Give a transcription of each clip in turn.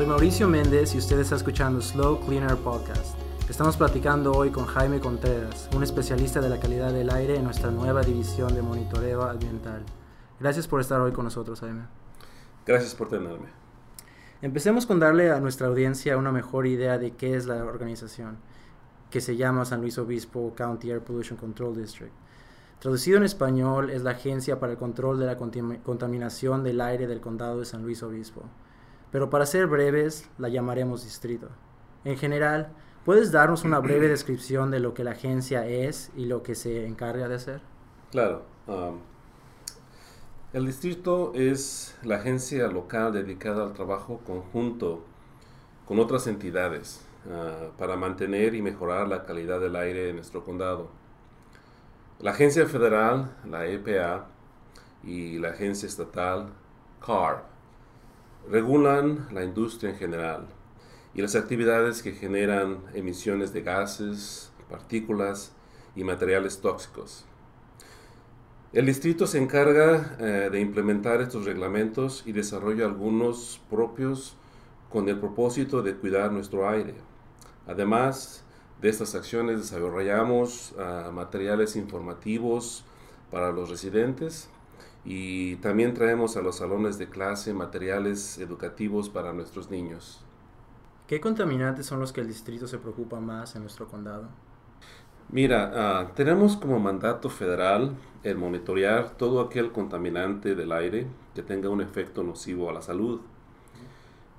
Soy Mauricio Méndez y usted está escuchando Slow Cleaner Podcast. Estamos platicando hoy con Jaime Contreras, un especialista de la calidad del aire en nuestra nueva división de monitoreo ambiental. Gracias por estar hoy con nosotros, Jaime. Gracias por tenerme. Empecemos con darle a nuestra audiencia una mejor idea de qué es la organización, que se llama San Luis Obispo County Air Pollution Control District. Traducido en español, es la Agencia para el Control de la Contaminación del Aire del Condado de San Luis Obispo. Pero para ser breves, la llamaremos distrito. En general, ¿Puedes darnos una breve descripción de lo que la agencia es y lo que se encarga de hacer? Claro. Um, el distrito es la agencia local dedicada al trabajo conjunto con otras entidades uh, para mantener y mejorar la calidad del aire en nuestro condado. La agencia federal, la EPA, y la agencia estatal, CARB, regulan la industria en general y las actividades que generan emisiones de gases, partículas y materiales tóxicos. El distrito se encarga eh, de implementar estos reglamentos y desarrolla algunos propios con el propósito de cuidar nuestro aire. Además de estas acciones desarrollamos ah, materiales informativos para los residentes y también traemos a los salones de clase materiales educativos para nuestros niños. ¿Qué contaminantes son los que el distrito se preocupa más en nuestro condado? Mira, ah, tenemos como mandato federal el monitorear todo aquel contaminante del aire que tenga un efecto nocivo a la salud.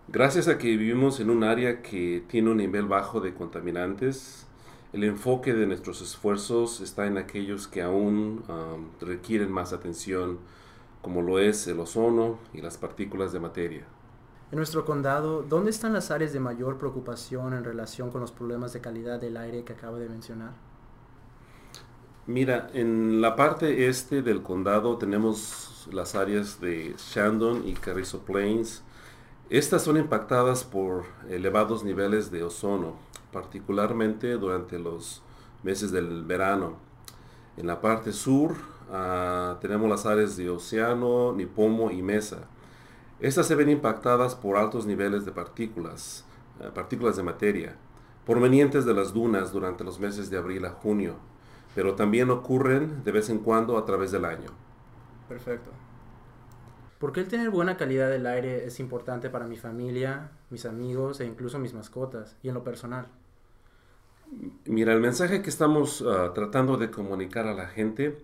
Gracias a que vivimos en un área que tiene un nivel bajo de contaminantes, el enfoque de nuestros esfuerzos está en aquellos que aún ah, requieren más atención, como lo es el ozono y las partículas de materia. En nuestro condado, ¿dónde están las áreas de mayor preocupación en relación con los problemas de calidad del aire que acabo de mencionar? Mira, en la parte este del condado tenemos las áreas de Shandon y Carrizo Plains. Estas son impactadas por elevados niveles de ozono, particularmente durante los meses del verano. En la parte sur uh, tenemos las áreas de Océano, Nipomo y Mesa. Estas se ven impactadas por altos niveles de partículas, eh, partículas de materia, provenientes de las dunas durante los meses de abril a junio, pero también ocurren de vez en cuando a través del año. Perfecto. ¿Por qué el tener buena calidad del aire es importante para mi familia, mis amigos e incluso mis mascotas y en lo personal? Mira, el mensaje que estamos ah, tratando de comunicar a la gente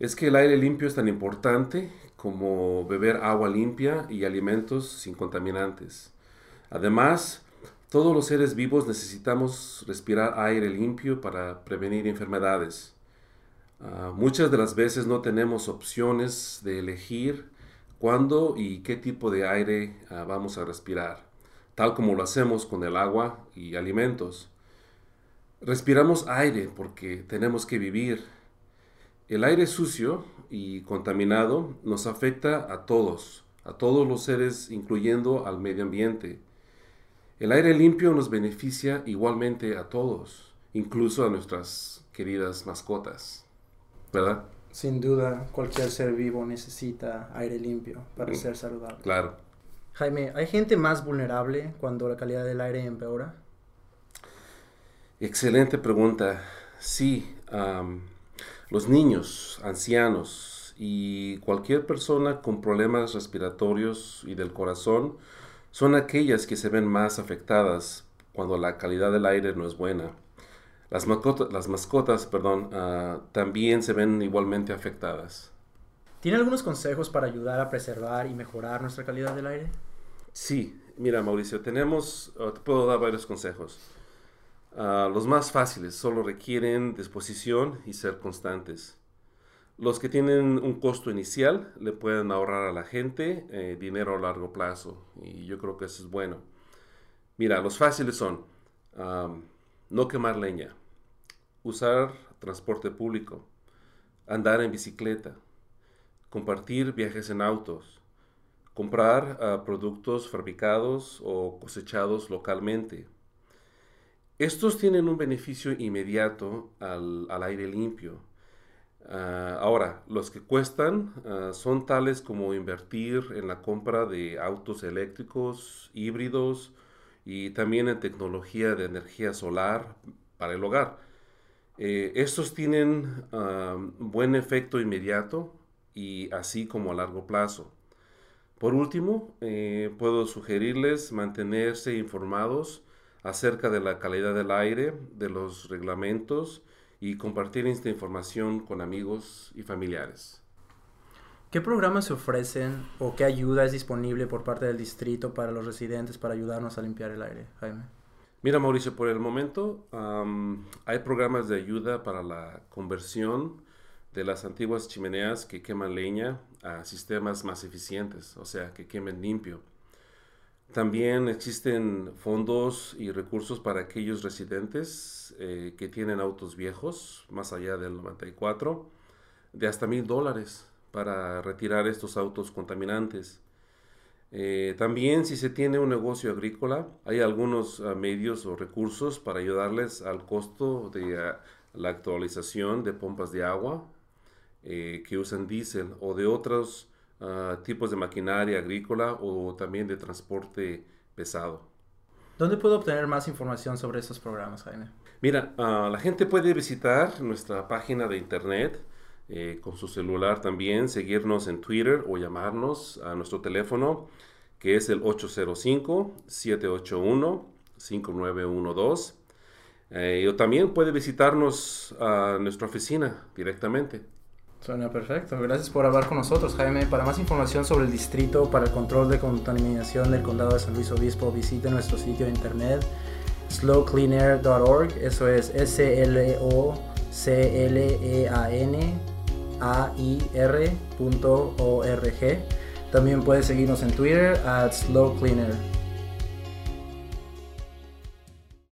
es que el aire limpio es tan importante como beber agua limpia y alimentos sin contaminantes. Además, todos los seres vivos necesitamos respirar aire limpio para prevenir enfermedades. Ah, muchas de las veces no tenemos opciones de elegir cuándo y qué tipo de aire ah, vamos a respirar, tal como lo hacemos con el agua y alimentos. Respiramos aire porque tenemos que vivir el aire sucio y contaminado nos afecta a todos, a todos los seres, incluyendo al medio ambiente. El aire limpio nos beneficia igualmente a todos, incluso a nuestras queridas mascotas, ¿verdad? Sin duda, cualquier ser vivo necesita aire limpio para mm, ser saludable. Claro. Jaime, ¿hay gente más vulnerable cuando la calidad del aire empeora? Excelente pregunta. Sí, los niños, ancianos y cualquier persona con problemas respiratorios y del corazón son aquellas que se ven más afectadas cuando la calidad del aire no es buena. Las, mascotas, las mascotas perdón, ah, también se ven igualmente afectadas. ¿Tiene algunos consejos para ayudar a preservar y mejorar nuestra calidad del aire? Sí, mira Mauricio, tenemos, te puedo dar varios consejos. Ah, los más fáciles solo requieren disposición y ser constantes. Los que tienen un costo inicial le pueden ahorrar a la gente eh, dinero a largo plazo y yo creo que eso es bueno. Mira, los fáciles son no quemar leña, usar transporte público, andar en bicicleta, compartir viajes en autos, comprar ah, productos fabricados o cosechados localmente estos tienen un beneficio inmediato al, aire limpio. Ah, ahora, los que cuestan ah, son tales como invertir en la compra de autos eléctricos, híbridos y también en tecnología de energía solar para el hogar. Eh, estos tienen ah, buen efecto inmediato y así como a largo plazo. Por último, eh, puedo sugerirles mantenerse informados acerca de la calidad del aire, de los reglamentos, y compartir esta información con amigos y familiares. ¿Qué programas se ofrecen o qué ayuda es disponible por parte del distrito para los residentes para ayudarnos a limpiar el aire, Jaime? Mira, Mauricio, por el momento hay programas de ayuda para la conversión de las antiguas chimeneas que queman leña a sistemas más eficientes, o sea, que quemen limpio. También existen fondos y recursos para aquellos residentes eh, que tienen autos viejos, más allá del 94, de hasta mil dólares para retirar estos autos contaminantes. Eh, también si se tiene un negocio agrícola, hay algunos ah, medios o recursos para ayudarles al costo de ah, la actualización de pompas de agua eh, que usan diésel o de otros tipos de maquinaria agrícola o también de transporte pesado. ¿Dónde puedo obtener más información sobre estos programas, Jaime? Mira, ah, la gente puede visitar nuestra página de internet eh, con su celular también, seguirnos en Twitter o llamarnos a nuestro teléfono que es el 805-781-5912. Eh, o también puede visitarnos a nuestra oficina directamente. Suena perfecto. Gracias por hablar con nosotros, Jaime. Para más información sobre el distrito para el control de contaminación del condado de San Luis Obispo, visite nuestro sitio de internet slowcleanair.org. Eso es S L O C L E A N A I R.org. También puedes seguirnos en Twitter at slowcleaner.